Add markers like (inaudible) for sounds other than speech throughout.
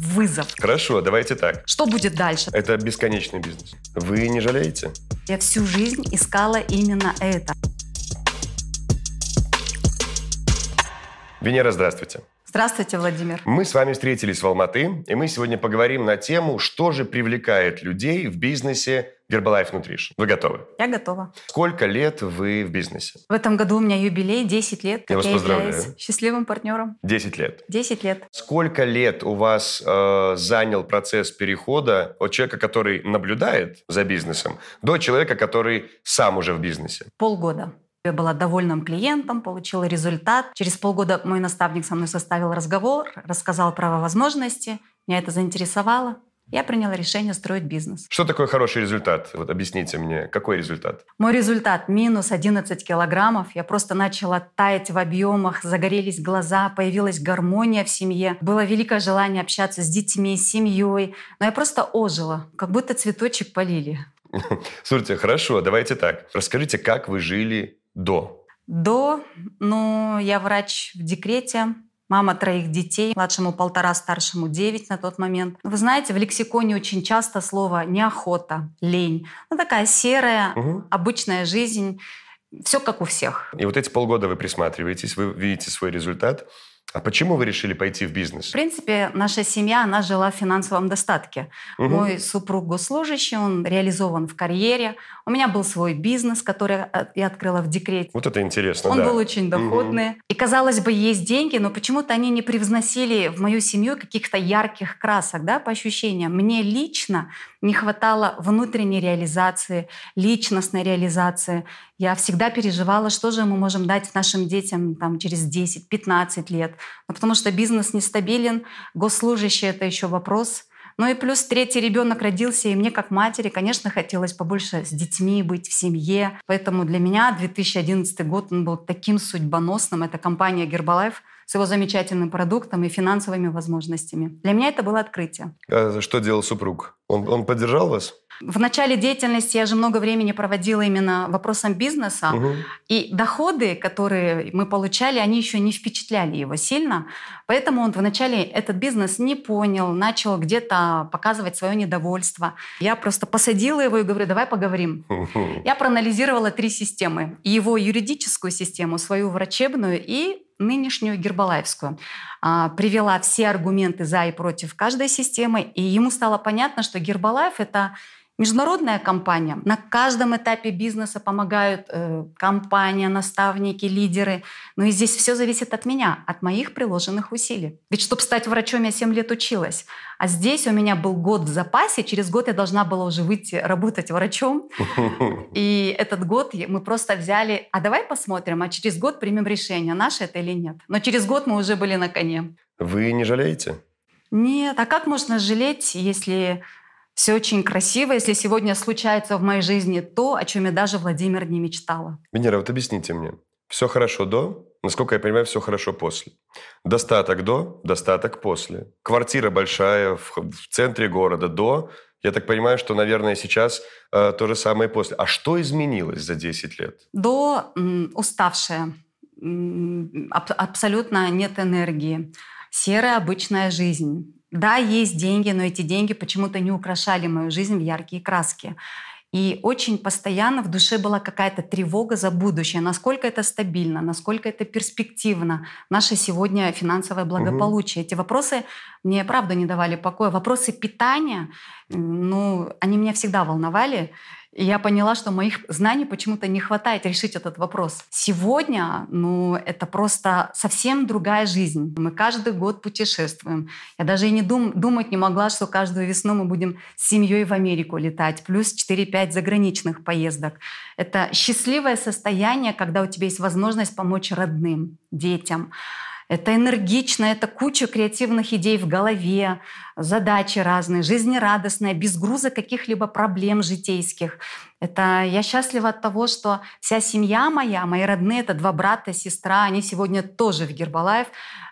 вызов. Хорошо, давайте так. Что будет дальше? Это бесконечный бизнес. Вы не жалеете? Я всю жизнь искала именно это. Венера, здравствуйте. Здравствуйте, Владимир. Мы с вами встретились в Алматы, и мы сегодня поговорим на тему, что же привлекает людей в бизнесе Herbalife Nutrition. Вы готовы? Я готова. Сколько лет вы в бизнесе? В этом году у меня юбилей 10 лет, как Я вас я поздравляю. счастливым партнером. 10 лет. 10 лет. Сколько лет у вас э, занял процесс перехода от человека, который наблюдает за бизнесом, до человека, который сам уже в бизнесе? Полгода. Я была довольным клиентом, получила результат. Через полгода мой наставник со мной составил разговор, рассказал про возможности. Меня это заинтересовало. Я приняла решение строить бизнес. Что такое хороший результат? Вот объясните мне, какой результат? Мой результат – минус 11 килограммов. Я просто начала таять в объемах, загорелись глаза, появилась гармония в семье. Было великое желание общаться с детьми, с семьей. Но я просто ожила, как будто цветочек полили. (laughs) Слушайте, хорошо, давайте так. Расскажите, как вы жили до? До, ну, я врач в декрете, мама троих детей, младшему полтора, старшему девять на тот момент. Вы знаете, в лексиконе очень часто слово неохота, лень. Ну, такая серая, Мгм. обычная жизнь. Все как у всех. И вот эти полгода вы присматриваетесь, вы видите свой результат. А почему вы решили пойти в бизнес? В принципе, наша семья, она жила в финансовом достатке. Мгм. Мой супруг госслужащий, он реализован в карьере. У меня был свой бизнес, который э, я открыла в декрете. Вот это интересно, Он да. был очень доходный. И, казалось бы, есть деньги, но почему-то они не привносили в мою семью каких-то ярких красок, да, по ощущениям. Мне лично не хватало внутренней реализации, личностной реализации. Я всегда переживала, что же мы можем дать нашим детям там, через 10-15 лет. Ну, потому что бизнес нестабилен, госслужащий — это еще вопрос. Ну и плюс третий ребенок родился, и мне как матери, конечно, хотелось побольше с детьми быть в семье. Поэтому для меня 2011 год он был таким судьбоносным. Это компания Herbalife с его замечательным продуктом и финансовыми возможностями. Для меня это было открытие. А что делал супруг? Он, он поддержал вас? В начале деятельности я же много времени проводила именно вопросом бизнеса. Мгм. И доходы, которые мы получали, они еще не впечатляли его сильно. Поэтому он вначале этот бизнес не понял, начал где-то показывать свое недовольство. Я просто посадила его и говорю, давай поговорим. Я проанализировала три системы. Его юридическую систему, свою врачебную и нынешнюю гербалайфскую. А, Привела все аргументы за и против каждой системы, и ему стало понятно, что Гербалайф — это международная компания. На каждом этапе бизнеса помогают э, компания, наставники, лидеры. Ну и здесь все зависит от меня, от моих приложенных усилий. Ведь чтобы стать врачом, я 7 лет училась. А здесь у меня был год в запасе, через год я должна была уже выйти работать врачом. (laughs) И этот год мы просто взяли, а давай посмотрим, а через год примем решение, наше это или нет. Но через год мы уже были на коне. Вы не жалеете? Нет, а как можно жалеть, если все очень красиво, если сегодня случается в моей жизни то, о чем я даже, Владимир, не мечтала? Венера, вот объясните мне. Все хорошо до, насколько я понимаю, все хорошо после. Достаток до, достаток после. Квартира большая в, в центре города до. Я так понимаю, что, наверное, сейчас э, то же самое после. А что изменилось за 10 лет? До м, уставшая, м, аб- абсолютно нет энергии, серая обычная жизнь. Да, есть деньги, но эти деньги почему-то не украшали мою жизнь в яркие краски. И очень постоянно в душе была какая-то тревога за будущее, насколько это стабильно, насколько это перспективно, наше сегодня финансовое благополучие. Эти вопросы мне, правда, не давали покоя. Вопросы питания, ну, они меня всегда волновали. И я поняла, что моих знаний почему-то не хватает решить этот вопрос. Сегодня, ну, это просто совсем другая жизнь. Мы каждый год путешествуем. Я даже и не дум- думать не могла, что каждую весну мы будем с семьей в Америку летать, плюс 4-5 заграничных поездок. Это счастливое состояние, когда у тебя есть возможность помочь родным, детям. Это энергично, это куча креативных идей в голове, задачи разные, жизнерадостная, без груза каких-либо проблем житейских. Это я счастлива от того, что вся семья моя, мои родные, это два брата, сестра, они сегодня тоже в Гербалайф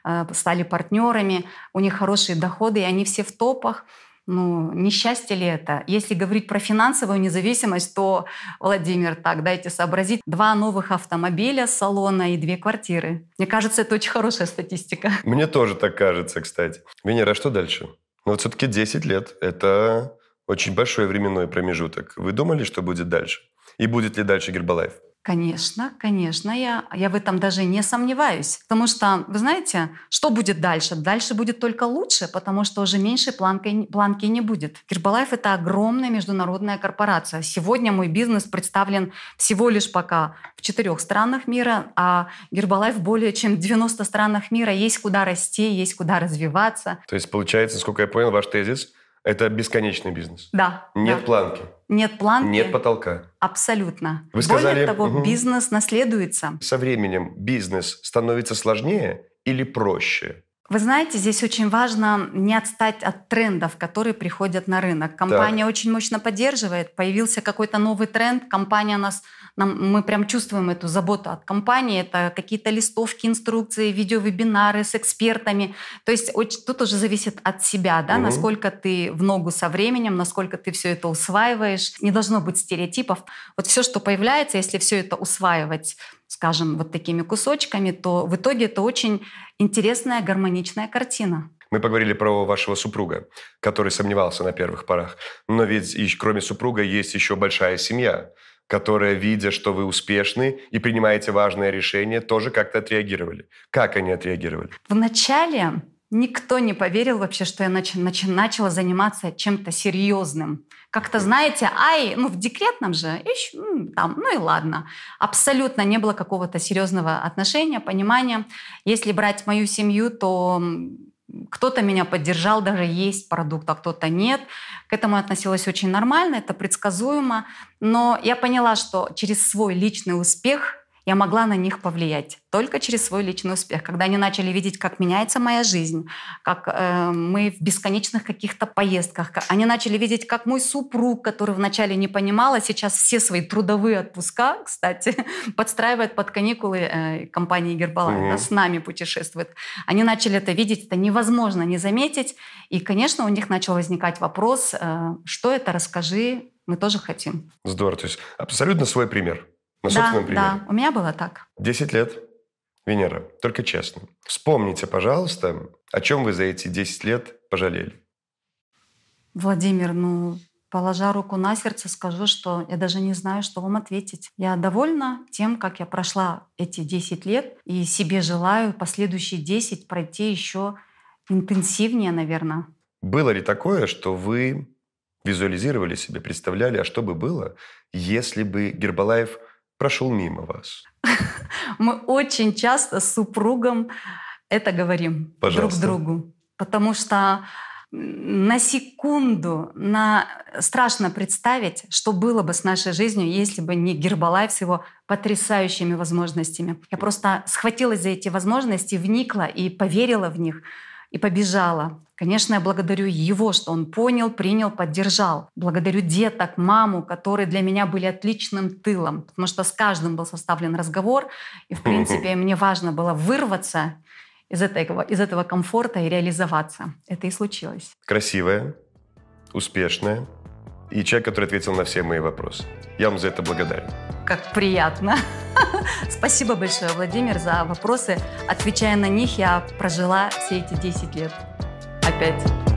э, стали партнерами, у них хорошие доходы, и они все в топах. Ну, несчастье ли это? Если говорить про финансовую независимость, то, Владимир, так, дайте сообразить, два новых автомобиля, салона и две квартиры. Мне кажется, это очень хорошая статистика. Мне тоже так кажется, кстати. Венера, а что дальше? Но вот все-таки 10 лет – это очень большой временной промежуток. Вы думали, что будет дальше? И будет ли дальше Гербалайф? Конечно, конечно, я, я в этом даже не сомневаюсь. Потому что, вы знаете, что будет дальше? Дальше будет только лучше, потому что уже меньше планки, планки не будет. Гербалайф — это огромная международная корпорация. Сегодня мой бизнес представлен всего лишь пока в четырех странах мира, а Гербалайф более чем в 90 странах мира. Есть куда расти, есть куда развиваться. То есть, получается, насколько я понял, ваш тезис — это бесконечный бизнес. Да. Нет да. планки. Нет планки. Нет потолка. Абсолютно. Вы сказали, Более того, угу. бизнес наследуется. Со временем бизнес становится сложнее или проще? Вы знаете, здесь очень важно не отстать от трендов, которые приходят на рынок. Компания так. очень мощно поддерживает. Появился какой-то новый тренд, компания нас, нам, мы прям чувствуем эту заботу от компании. Это какие-то листовки, инструкции, видеовебинары с экспертами. То есть очень, тут уже зависит от себя, да, угу. насколько ты в ногу со временем, насколько ты все это усваиваешь. Не должно быть стереотипов. Вот все, что появляется, если все это усваивать скажем, вот такими кусочками, то в итоге это очень интересная, гармоничная картина. Мы поговорили про вашего супруга, который сомневался на первых порах. Но ведь и, кроме супруга есть еще большая семья, которая, видя, что вы успешны и принимаете важное решение, тоже как-то отреагировали. Как они отреагировали? Вначале никто не поверил вообще, что я нач- нач- начала заниматься чем-то серьезным. Как-то, знаете, ай, ну в декретном же, ну, там, ну и ладно. Абсолютно не было какого-то серьезного отношения, понимания. Если брать мою семью, то кто-то меня поддержал, даже есть продукт, а кто-то нет. К этому относилась очень нормально, это предсказуемо. Но я поняла, что через свой личный успех я могла на них повлиять только через свой личный успех. Когда они начали видеть, как меняется моя жизнь, как э, мы в бесконечных каких-то поездках, как, они начали видеть, как мой супруг, который вначале не понимал, а сейчас все свои трудовые отпуска, кстати, (laughs) подстраивает под каникулы э, компании Гербалайф, mm-hmm. да, с нами путешествует. Они начали это видеть, это невозможно не заметить. И, конечно, у них начал возникать вопрос, э, что это, расскажи, мы тоже хотим. Здорово, то есть абсолютно свой пример. На да, собственном примере. Да, у меня было так. Десять лет. Венера, только честно. Вспомните, пожалуйста, о чем вы за эти 10 лет пожалели. Владимир, ну, положа руку на сердце, скажу, что я даже не знаю, что вам ответить. Я довольна тем, как я прошла эти 10 лет, и себе желаю последующие 10 пройти еще интенсивнее, наверное. Было ли такое, что вы визуализировали себе, представляли, а что бы было, если бы Гербалаев прошел мимо вас? (laughs) Мы очень часто с супругом это говорим Пожалуйста. друг другу, потому что на секунду, на... страшно представить, что было бы с нашей жизнью, если бы не Гербалайф с его потрясающими возможностями. Я просто схватилась за эти возможности, вникла и поверила в них, и побежала. Конечно, я благодарю его, что он понял, принял, поддержал. Благодарю деток, маму, которые для меня были отличным тылом, потому что с каждым был составлен разговор, и, в принципе, (laughs) мне важно было вырваться из этого, из этого комфорта и реализоваться. Это и случилось. Красивая, успешная и человек, который ответил на все мои вопросы. Я вам за это благодарен. Как приятно. (laughs) Спасибо большое, Владимир, за вопросы. Отвечая на них, я прожила все эти 10 лет опять.